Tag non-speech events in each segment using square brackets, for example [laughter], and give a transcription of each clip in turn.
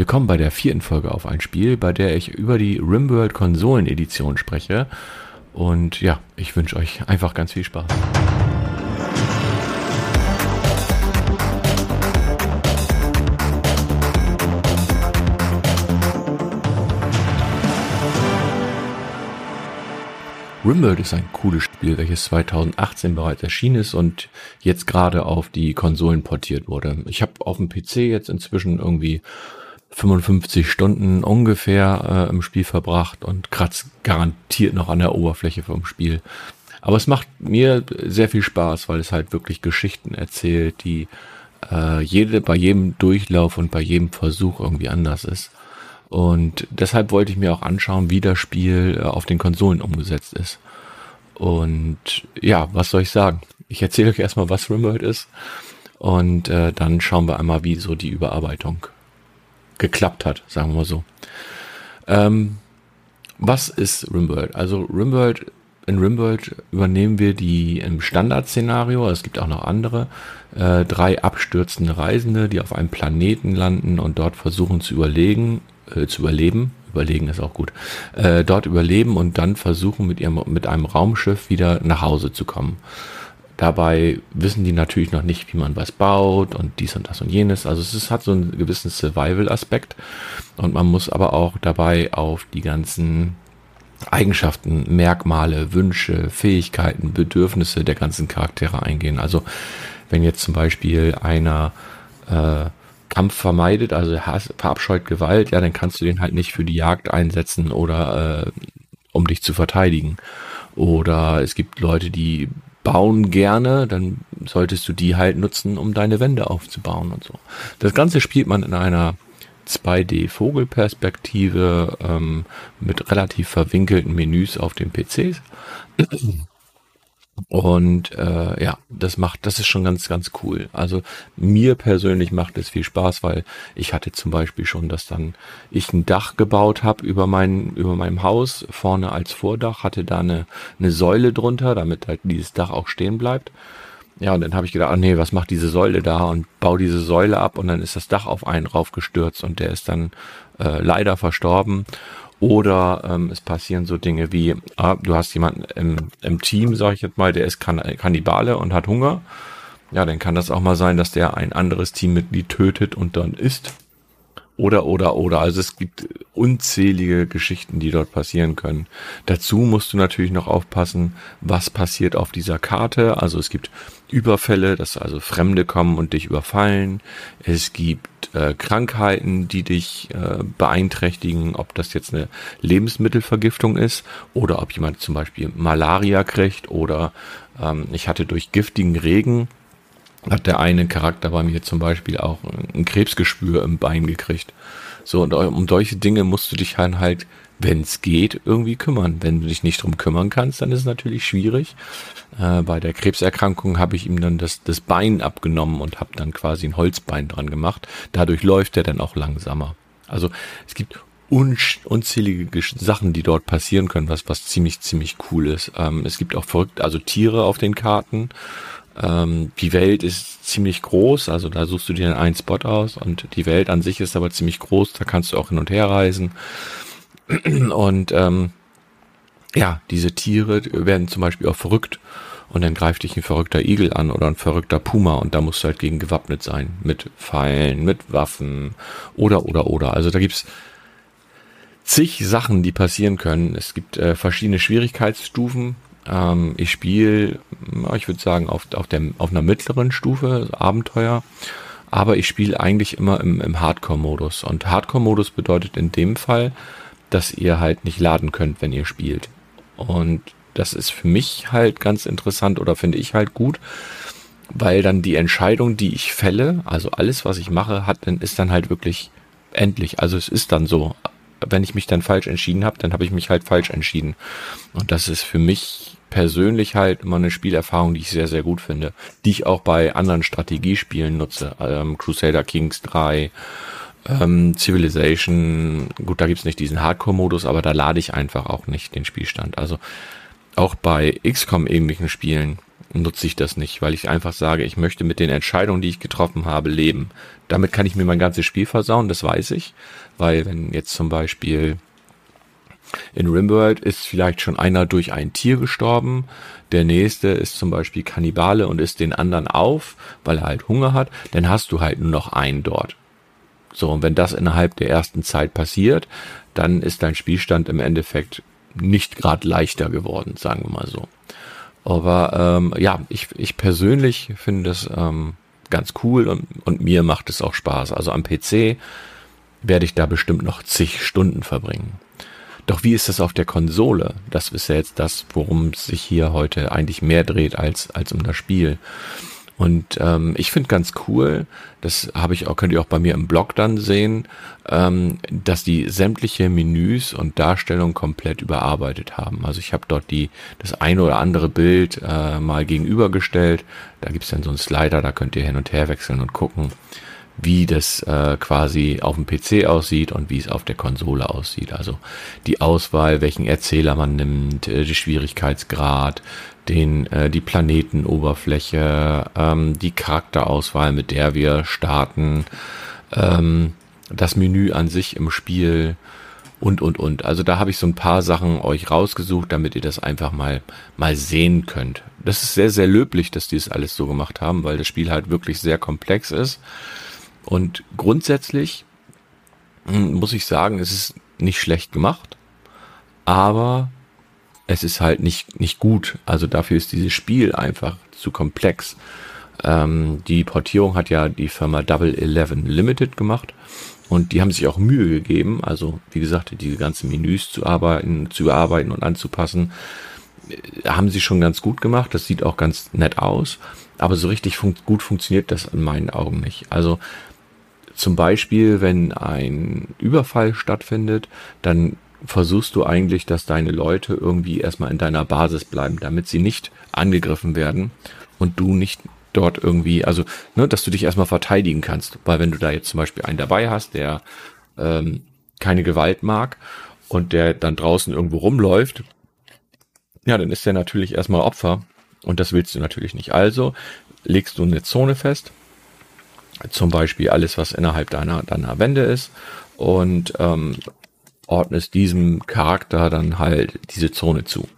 Willkommen bei der vierten Folge auf ein Spiel, bei der ich über die Rimworld Konsolen Edition spreche. Und ja, ich wünsche euch einfach ganz viel Spaß. Rimworld ist ein cooles Spiel, welches 2018 bereits erschienen ist und jetzt gerade auf die Konsolen portiert wurde. Ich habe auf dem PC jetzt inzwischen irgendwie 55 Stunden ungefähr äh, im Spiel verbracht und kratzt garantiert noch an der Oberfläche vom Spiel. Aber es macht mir sehr viel Spaß, weil es halt wirklich Geschichten erzählt, die äh, jede, bei jedem Durchlauf und bei jedem Versuch irgendwie anders ist. Und deshalb wollte ich mir auch anschauen, wie das Spiel äh, auf den Konsolen umgesetzt ist. Und ja, was soll ich sagen? Ich erzähle euch erstmal, was Rimworld ist. Und äh, dann schauen wir einmal, wie so die Überarbeitung geklappt hat, sagen wir mal so. Ähm, was ist Rimworld? Also Rimworld, in Rimworld übernehmen wir die im Standardszenario, es gibt auch noch andere, äh, drei abstürzende Reisende, die auf einem Planeten landen und dort versuchen zu überlegen, äh, zu überleben. Überlegen ist auch gut. Äh, dort überleben und dann versuchen mit ihrem mit einem Raumschiff wieder nach Hause zu kommen. Dabei wissen die natürlich noch nicht, wie man was baut und dies und das und jenes. Also es ist, hat so einen gewissen Survival-Aspekt und man muss aber auch dabei auf die ganzen Eigenschaften, Merkmale, Wünsche, Fähigkeiten, Bedürfnisse der ganzen Charaktere eingehen. Also wenn jetzt zum Beispiel einer äh, Kampf vermeidet, also verabscheut Gewalt, ja, dann kannst du den halt nicht für die Jagd einsetzen oder äh, um dich zu verteidigen. Oder es gibt Leute, die bauen gerne, dann solltest du die halt nutzen, um deine Wände aufzubauen und so. Das Ganze spielt man in einer 2D-Vogelperspektive ähm, mit relativ verwinkelten Menüs auf den PCs. Und äh, ja, das macht, das ist schon ganz, ganz cool. Also mir persönlich macht es viel Spaß, weil ich hatte zum Beispiel schon, dass dann ich ein Dach gebaut habe über mein, über meinem Haus, vorne als Vordach, hatte da eine, eine Säule drunter, damit halt dieses Dach auch stehen bleibt. Ja, und dann habe ich gedacht, ah nee, was macht diese Säule da? Und baue diese Säule ab und dann ist das Dach auf einen raufgestürzt und der ist dann äh, leider verstorben. Oder ähm, es passieren so Dinge wie, ah, du hast jemanden im, im Team, sag ich jetzt mal, der ist kan Kannibale und hat Hunger. Ja, dann kann das auch mal sein, dass der ein anderes Teammitglied tötet und dann isst. Oder, oder, oder. Also es gibt unzählige Geschichten, die dort passieren können. Dazu musst du natürlich noch aufpassen, was passiert auf dieser Karte. Also es gibt Überfälle, dass also Fremde kommen und dich überfallen. Es gibt äh, Krankheiten, die dich äh, beeinträchtigen, ob das jetzt eine Lebensmittelvergiftung ist oder ob jemand zum Beispiel Malaria kriegt oder ähm, ich hatte durch giftigen Regen hat der eine Charakter bei mir zum Beispiel auch ein Krebsgespür im Bein gekriegt. So, und um solche Dinge musst du dich halt, halt wenn es geht, irgendwie kümmern. Wenn du dich nicht drum kümmern kannst, dann ist es natürlich schwierig. Äh, bei der Krebserkrankung habe ich ihm dann das, das Bein abgenommen und habe dann quasi ein Holzbein dran gemacht. Dadurch läuft er dann auch langsamer. Also es gibt unzählige Sachen, die dort passieren können, was, was ziemlich, ziemlich cool ist. Ähm, es gibt auch verrückt, also Tiere auf den Karten. Ähm, die Welt ist ziemlich groß, also da suchst du dir einen Spot aus und die Welt an sich ist aber ziemlich groß, da kannst du auch hin und her reisen. Und ähm, ja, diese Tiere werden zum Beispiel auch verrückt und dann greift dich ein verrückter Igel an oder ein verrückter Puma und da musst du halt gegen gewappnet sein. Mit Pfeilen, mit Waffen oder oder oder. Also da gibt's zig Sachen, die passieren können. Es gibt äh, verschiedene Schwierigkeitsstufen. Ähm, ich spiele, ich würde sagen, auf, auf, dem, auf einer mittleren Stufe, Abenteuer. Aber ich spiele eigentlich immer im, im Hardcore-Modus. Und Hardcore-Modus bedeutet in dem Fall, dass ihr halt nicht laden könnt, wenn ihr spielt. Und das ist für mich halt ganz interessant oder finde ich halt gut, weil dann die Entscheidung, die ich fälle, also alles, was ich mache, hat, dann ist dann halt wirklich endlich. Also es ist dann so wenn ich mich dann falsch entschieden habe, dann habe ich mich halt falsch entschieden. Und das ist für mich persönlich halt immer eine Spielerfahrung, die ich sehr, sehr gut finde, die ich auch bei anderen Strategiespielen nutze. Ähm, Crusader Kings 3, ähm, Civilization, gut, da gibt's nicht diesen Hardcore-Modus, aber da lade ich einfach auch nicht den Spielstand. Also auch bei XCOM ähnlichen Spielen nutze ich das nicht, weil ich einfach sage, ich möchte mit den Entscheidungen, die ich getroffen habe, leben. Damit kann ich mir mein ganzes Spiel versauen, das weiß ich, weil wenn jetzt zum Beispiel in Rimworld ist vielleicht schon einer durch ein Tier gestorben, der nächste ist zum Beispiel Kannibale und isst den anderen auf, weil er halt Hunger hat, dann hast du halt nur noch einen dort. So, und wenn das innerhalb der ersten Zeit passiert, dann ist dein Spielstand im Endeffekt nicht gerade leichter geworden, sagen wir mal so. Aber ähm, ja, ich, ich persönlich finde das ähm, ganz cool und, und mir macht es auch Spaß. Also am PC werde ich da bestimmt noch zig Stunden verbringen. Doch wie ist das auf der Konsole? Das ist ja jetzt das, worum es sich hier heute eigentlich mehr dreht als, als um das Spiel. Und ähm, ich finde ganz cool, das habe ich auch, könnt ihr auch bei mir im Blog dann sehen, ähm, dass die sämtliche Menüs und Darstellungen komplett überarbeitet haben. Also ich habe dort die das eine oder andere Bild äh, mal gegenübergestellt. Da gibt's dann so einen Slider, da könnt ihr hin und her wechseln und gucken, wie das äh, quasi auf dem PC aussieht und wie es auf der Konsole aussieht. Also die Auswahl, welchen Erzähler man nimmt, äh, die Schwierigkeitsgrad, den, äh, die Planetenoberfläche, ähm, die Charakterauswahl, mit der wir starten, ähm, das Menü an sich im Spiel und, und, und. Also da habe ich so ein paar Sachen euch rausgesucht, damit ihr das einfach mal, mal sehen könnt. Das ist sehr, sehr löblich, dass die es alles so gemacht haben, weil das Spiel halt wirklich sehr komplex ist. Und grundsätzlich hm, muss ich sagen, es ist nicht schlecht gemacht, aber es ist halt nicht, nicht gut. Also dafür ist dieses Spiel einfach zu komplex. Ähm, die Portierung hat ja die Firma Double Eleven Limited gemacht und die haben sich auch Mühe gegeben, also wie gesagt, diese ganzen Menüs zu arbeiten, zu bearbeiten und anzupassen, äh, haben sie schon ganz gut gemacht. Das sieht auch ganz nett aus, aber so richtig fun gut funktioniert das in meinen Augen nicht. Also zum Beispiel, wenn ein Überfall stattfindet, dann versuchst du eigentlich, dass deine Leute irgendwie erstmal in deiner Basis bleiben, damit sie nicht angegriffen werden und du nicht dort irgendwie, also, ne, dass du dich erstmal verteidigen kannst. Weil wenn du da jetzt zum Beispiel einen dabei hast, der ähm, keine Gewalt mag und der dann draußen irgendwo rumläuft, ja, dann ist der natürlich erstmal Opfer und das willst du natürlich nicht. Also legst du eine Zone fest, zum Beispiel alles, was innerhalb deiner, deiner Wände ist und ähm, ordnest diesem Charakter dann halt diese Zone zu.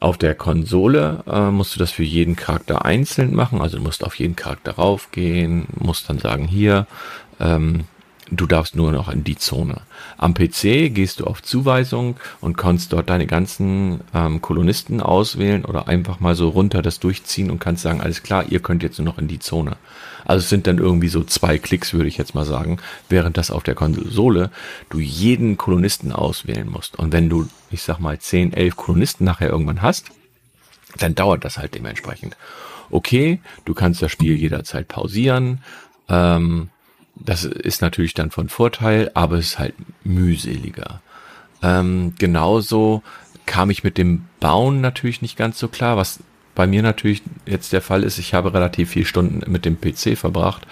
Auf der Konsole äh, musst du das für jeden Charakter einzeln machen, also du musst auf jeden Charakter raufgehen, musst dann sagen, hier, ähm, du darfst nur noch in die Zone. Am PC gehst du auf Zuweisung und kannst dort deine ganzen ähm, Kolonisten auswählen oder einfach mal so runter das durchziehen und kannst sagen, alles klar, ihr könnt jetzt nur noch in die Zone. Also es sind dann irgendwie so zwei Klicks, würde ich jetzt mal sagen, während das auf der Konsole du jeden Kolonisten auswählen musst. Und wenn du, ich sag mal, 10, 11 Kolonisten nachher irgendwann hast, dann dauert das halt dementsprechend. Okay, du kannst das Spiel jederzeit pausieren. Ähm, das ist natürlich dann von Vorteil, aber es ist halt mühseliger. Ähm, genauso kam ich mit dem Bauen natürlich nicht ganz so klar, was bei mir natürlich jetzt der Fall ist, ich habe relativ viel Stunden mit dem PC verbracht.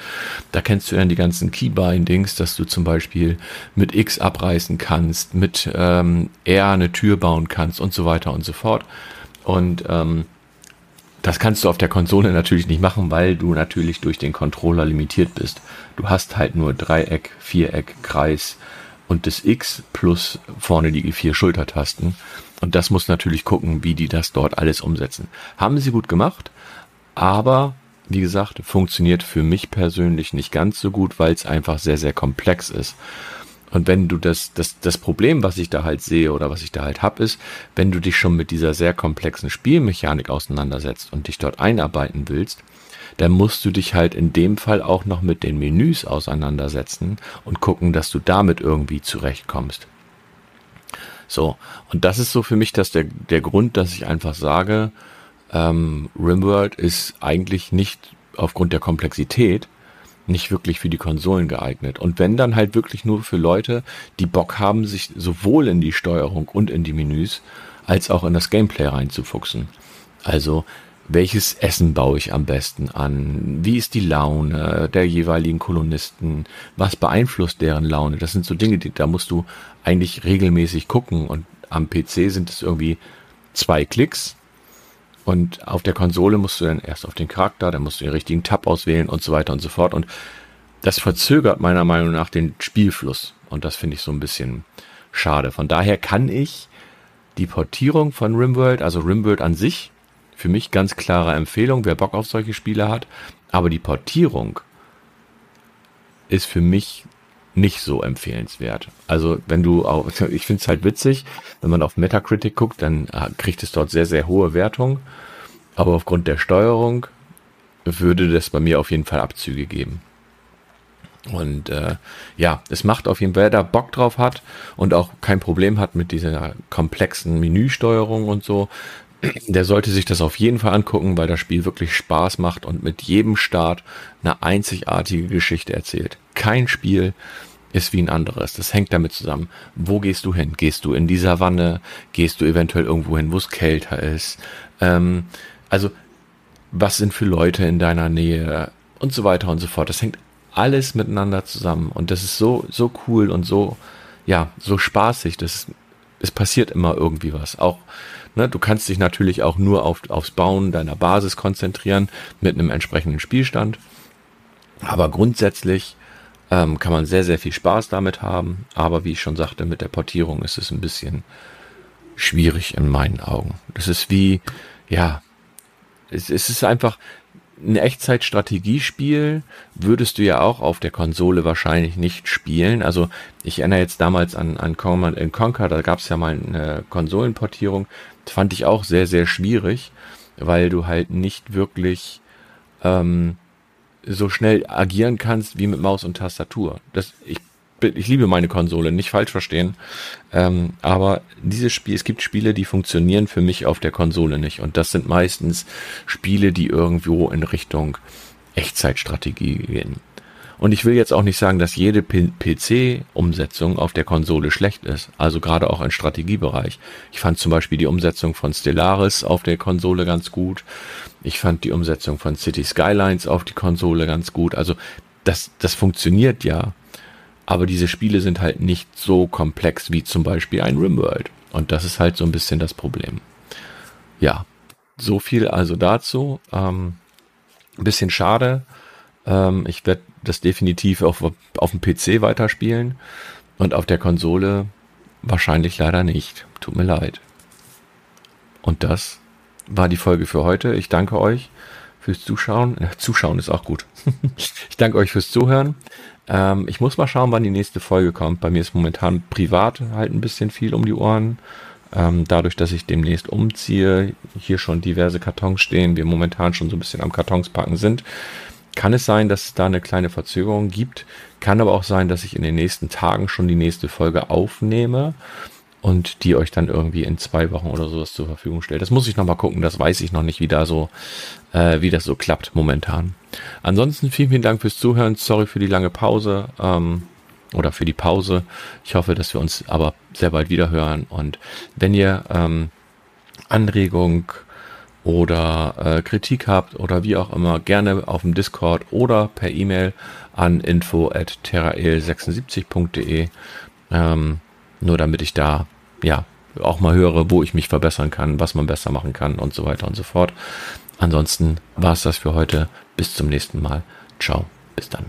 Da kennst du ja die ganzen Keybindings, dass du zum Beispiel mit X abreißen kannst, mit ähm, R eine Tür bauen kannst und so weiter und so fort. Und ähm, das kannst du auf der Konsole natürlich nicht machen, weil du natürlich durch den Controller limitiert bist. Du hast halt nur Dreieck, Viereck, Kreis und das X plus vorne die vier Schultertasten. Und das muss natürlich gucken, wie die das dort alles umsetzen. Haben sie gut gemacht, aber wie gesagt, funktioniert für mich persönlich nicht ganz so gut, weil es einfach sehr, sehr komplex ist. Und wenn du das, das, das Problem, was ich da halt sehe oder was ich da halt hab, ist, wenn du dich schon mit dieser sehr komplexen Spielmechanik auseinandersetzt und dich dort einarbeiten willst, dann musst du dich halt in dem Fall auch noch mit den Menüs auseinandersetzen und gucken, dass du damit irgendwie zurechtkommst. So, und das ist so für mich das der, der Grund, dass ich einfach sage, ähm, Rimworld ist eigentlich nicht aufgrund der Komplexität nicht wirklich für die Konsolen geeignet. Und wenn dann halt wirklich nur für Leute, die Bock haben, sich sowohl in die Steuerung und in die Menüs als auch in das Gameplay reinzufuchsen. Also welches Essen baue ich am besten an? Wie ist die Laune der jeweiligen Kolonisten? Was beeinflusst deren Laune? Das sind so Dinge, die, da musst du eigentlich regelmäßig gucken und am PC sind es irgendwie zwei Klicks Und auf der Konsole musst du dann erst auf den Charakter, dann musst du den richtigen Tab auswählen und so weiter und so fort. Und das verzögert meiner Meinung nach den Spielfluss. Und das finde ich so ein bisschen schade. Von daher kann ich die Portierung von Rimworld, also Rimworld an sich, für mich ganz klare Empfehlung, wer Bock auf solche Spiele hat. Aber die Portierung ist für mich nicht so empfehlenswert. Also wenn du auch, ich finde es halt witzig, wenn man auf Metacritic guckt, dann äh, kriegt es dort sehr, sehr hohe Wertungen. Aber aufgrund der Steuerung würde das bei mir auf jeden Fall Abzüge geben. Und äh, ja, es macht auf jeden Fall, wer da Bock drauf hat und auch kein Problem hat mit dieser komplexen Menüsteuerung und so, der sollte sich das auf jeden Fall angucken, weil das Spiel wirklich Spaß macht und mit jedem Start eine einzigartige Geschichte erzählt. Kein Spiel ist wie ein anderes. Das hängt damit zusammen. Wo gehst du hin? Gehst du in die Savanne? Gehst du eventuell irgendwo hin, wo es kälter ist? Ähm, also, was sind für Leute in deiner Nähe? Und so weiter und so fort. Das hängt alles miteinander zusammen. Und das ist so, so cool und so, ja, so spaßig. Das, es passiert immer irgendwie was. Auch, ne, du kannst dich natürlich auch nur auf, aufs Bauen deiner Basis konzentrieren mit einem entsprechenden Spielstand. Aber grundsätzlich ähm, kann man sehr, sehr viel Spaß damit haben. Aber wie ich schon sagte, mit der Portierung ist es ein bisschen schwierig in meinen Augen. Das ist wie, ja, es, es ist einfach ein Echtzeitstrategiespiel würdest du ja auch auf der Konsole wahrscheinlich nicht spielen. Also ich erinnere jetzt damals an, an Command Conquer, da gab es ja mal eine Konsolenportierung. Das fand ich auch sehr, sehr schwierig, weil du halt nicht wirklich ähm, so schnell agieren kannst wie mit Maus und Tastatur. Das, ich, ich liebe meine Konsole, nicht falsch verstehen. Ähm, aber dieses Spiel, es gibt Spiele, die funktionieren für mich auf der Konsole nicht. Und das sind meistens Spiele, die irgendwo in Richtung Echtzeitstrategie gehen. Und ich will jetzt auch nicht sagen, dass jede PC-Umsetzung auf der Konsole schlecht ist. Also gerade auch im Strategiebereich. Ich fand zum Beispiel die Umsetzung von Stellaris auf der Konsole ganz gut. Ich fand die Umsetzung von City Skylines auf die Konsole ganz gut. Also das, das funktioniert ja. Aber diese Spiele sind halt nicht so komplex wie zum Beispiel ein Rimworld. Und das ist halt so ein bisschen das Problem. Ja, so viel also dazu. Ähm, bisschen schade. Ähm, ich werde das definitiv auf, auf dem PC weiterspielen und auf der Konsole wahrscheinlich leider nicht. Tut mir leid. Und das war die Folge für heute. Ich danke euch fürs Zuschauen. Äh, Zuschauen ist auch gut. [laughs] ich danke euch fürs Zuhören. Ähm, ich muss mal schauen, wann die nächste Folge kommt. Bei mir ist momentan privat halt ein bisschen viel um die Ohren. Ähm, dadurch, dass ich demnächst umziehe, hier schon diverse Kartons stehen, wir momentan schon so ein bisschen am Kartons packen sind, kann es sein, dass es da eine kleine Verzögerung gibt. Kann aber auch sein, dass ich in den nächsten Tagen schon die nächste Folge aufnehme und die euch dann irgendwie in zwei Wochen oder sowas zur Verfügung stelle. Das muss ich nochmal gucken. Das weiß ich noch nicht, wie da so, äh, wie das so klappt momentan. Ansonsten vielen, vielen Dank fürs Zuhören. Sorry für die lange Pause. Ähm, oder für die Pause. Ich hoffe, dass wir uns aber sehr bald wieder hören. Und wenn ihr ähm, Anregung oder äh, Kritik habt oder wie auch immer, gerne auf dem Discord oder per E-Mail an info at terrael76.de. Ähm, nur damit ich da ja auch mal höre, wo ich mich verbessern kann, was man besser machen kann und so weiter und so fort. Ansonsten war es das für heute. Bis zum nächsten Mal. Ciao. Bis dann.